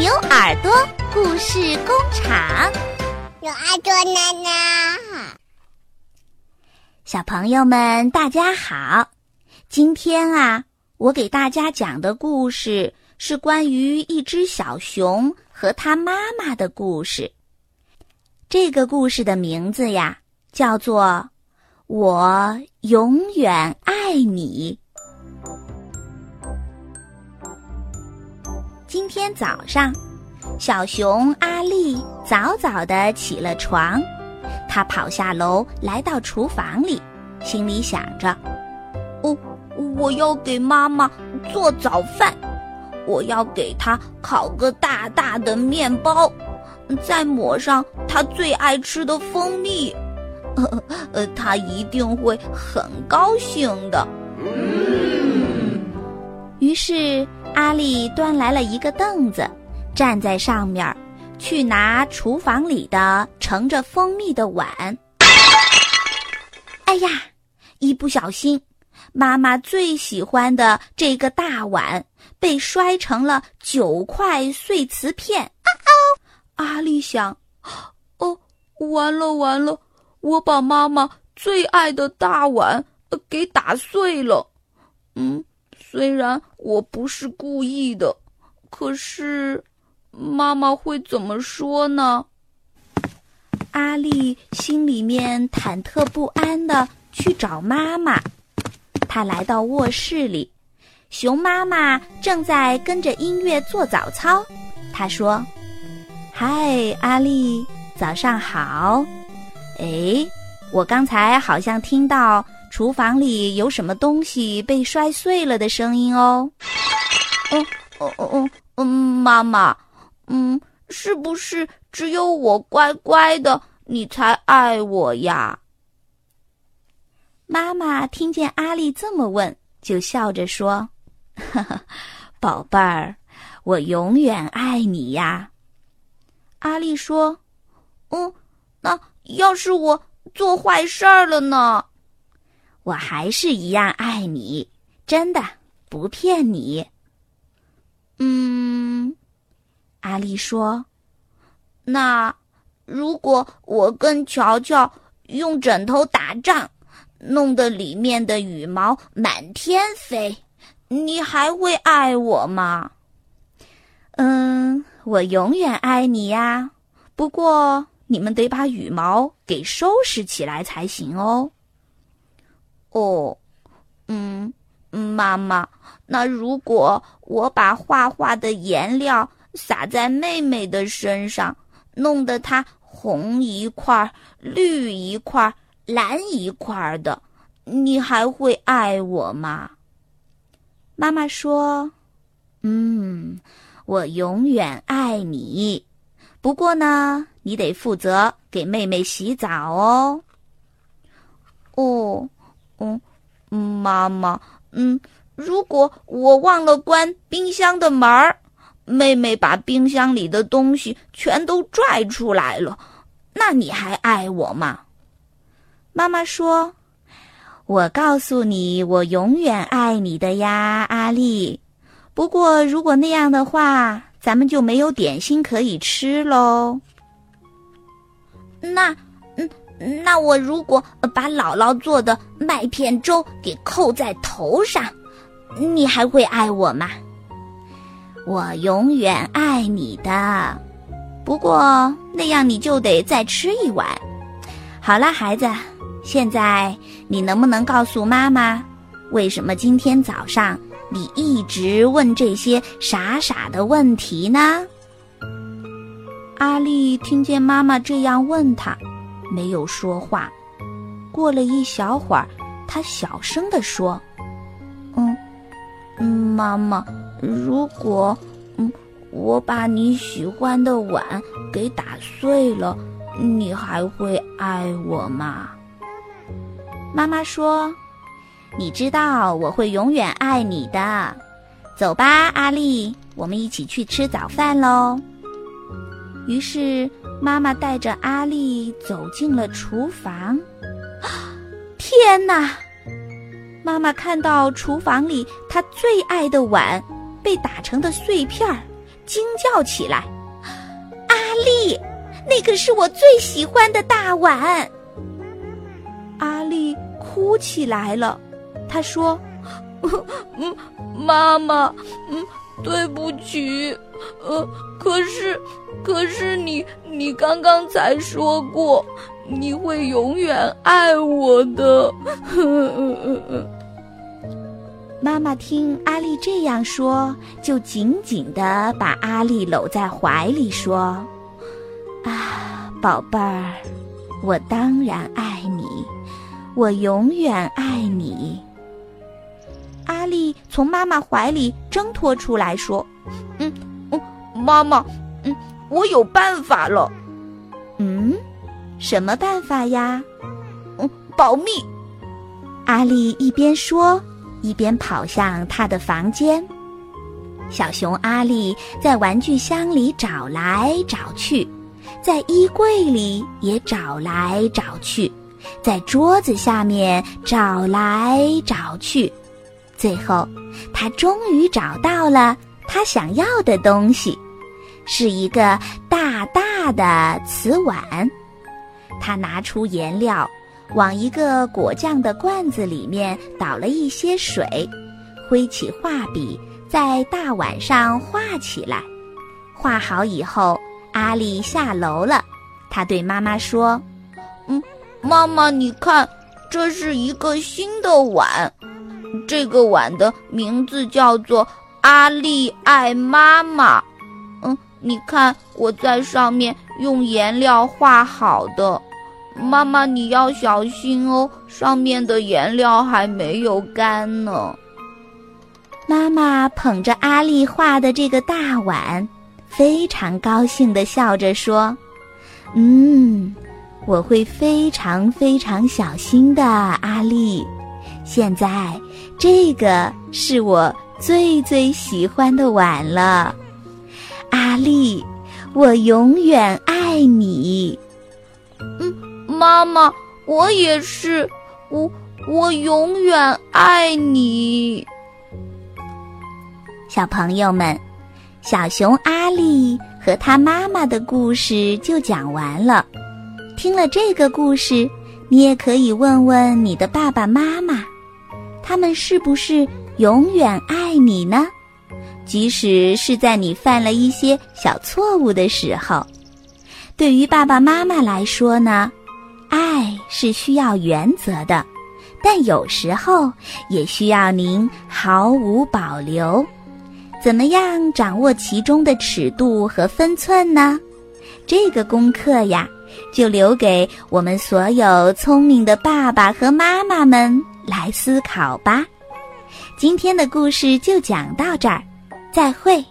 牛耳朵故事工厂，牛耳朵奶奶，小朋友们大家好。今天啊，我给大家讲的故事是关于一只小熊和它妈妈的故事。这个故事的名字呀，叫做《我永远爱你》。今天早上，小熊阿丽早早的起了床，他跑下楼，来到厨房里，心里想着：“哦，我要给妈妈做早饭，我要给她烤个大大的面包，再抹上她最爱吃的蜂蜜，呃，她一定会很高兴的。”于是。阿丽端来了一个凳子，站在上面，去拿厨房里的盛着蜂蜜的碗。哎呀，一不小心，妈妈最喜欢的这个大碗被摔成了九块碎瓷片。阿丽想：哦，完了完了，我把妈妈最爱的大碗给打碎了。嗯。虽然我不是故意的，可是妈妈会怎么说呢？阿丽心里面忐忑不安的去找妈妈。她来到卧室里，熊妈妈正在跟着音乐做早操。她说：“嗨，阿丽，早上好。哎，我刚才好像听到。”厨房里有什么东西被摔碎了的声音哦？嗯，哦哦哦，嗯，妈妈，嗯，是不是只有我乖乖的，你才爱我呀？妈妈听见阿丽这么问，就笑着说：“哈哈，宝贝儿，我永远爱你呀。”阿丽说：“嗯，那要是我做坏事儿了呢？”我还是一样爱你，真的不骗你。嗯，阿丽说：“那如果我跟乔乔用枕头打仗，弄得里面的羽毛满天飞，你还会爱我吗？”嗯，我永远爱你呀。不过你们得把羽毛给收拾起来才行哦。哦，嗯，妈妈，那如果我把画画的颜料洒在妹妹的身上，弄得她红一块、绿一块、蓝一块的，你还会爱我吗？妈妈说：“嗯，我永远爱你。不过呢，你得负责给妹妹洗澡。”哦。嗯，妈妈，嗯，如果我忘了关冰箱的门儿，妹妹把冰箱里的东西全都拽出来了，那你还爱我吗？妈妈说：“我告诉你，我永远爱你的呀，阿丽。不过如果那样的话，咱们就没有点心可以吃喽。”那。那我如果把姥姥做的麦片粥给扣在头上，你还会爱我吗？我永远爱你的，不过那样你就得再吃一碗。好了，孩子，现在你能不能告诉妈妈，为什么今天早上你一直问这些傻傻的问题呢？阿丽听见妈妈这样问他。没有说话。过了一小会儿，他小声地说：“嗯，妈妈，如果嗯我把你喜欢的碗给打碎了，你还会爱我吗？”妈妈说：“你知道我会永远爱你的。走吧，阿丽，我们一起去吃早饭喽。”于是。妈妈带着阿丽走进了厨房。天哪！妈妈看到厨房里她最爱的碗被打成的碎片儿，惊叫起来：“阿丽，那可是我最喜欢的大碗！”阿丽哭起来了，她说：“嗯，妈妈，嗯，对不起，呃，可是，可是你，你刚刚才说过你会永远爱我的。”妈妈听阿丽这样说，就紧紧的把阿丽搂在怀里，说：“啊，宝贝儿，我当然爱你。”我永远爱你。阿丽从妈妈怀里挣脱出来，说：“嗯，嗯，妈妈，嗯，我有办法了。嗯，什么办法呀？嗯，保密。”阿丽一边说，一边跑向她的房间。小熊阿丽在玩具箱里找来找去，在衣柜里也找来找去。在桌子下面找来找去，最后，他终于找到了他想要的东西，是一个大大的瓷碗。他拿出颜料，往一个果酱的罐子里面倒了一些水，挥起画笔，在大碗上画起来。画好以后，阿丽下楼了。他对妈妈说：“嗯。”妈妈，你看，这是一个新的碗，这个碗的名字叫做“阿丽爱妈妈”。你看我在上面用颜料画好的，妈妈你要小心哦，上面的颜料还没有干呢。妈妈捧着阿丽画的这个大碗，非常高兴的笑着说：“嗯。”我会非常非常小心的，阿丽。现在，这个是我最最喜欢的碗了，阿丽，我永远爱你。嗯，妈妈，我也是，我我永远爱你。小朋友们，小熊阿丽和他妈妈的故事就讲完了。听了这个故事，你也可以问问你的爸爸妈妈，他们是不是永远爱你呢？即使是在你犯了一些小错误的时候，对于爸爸妈妈来说呢，爱是需要原则的，但有时候也需要您毫无保留。怎么样掌握其中的尺度和分寸呢？这个功课呀。就留给我们所有聪明的爸爸和妈妈们来思考吧。今天的故事就讲到这儿，再会。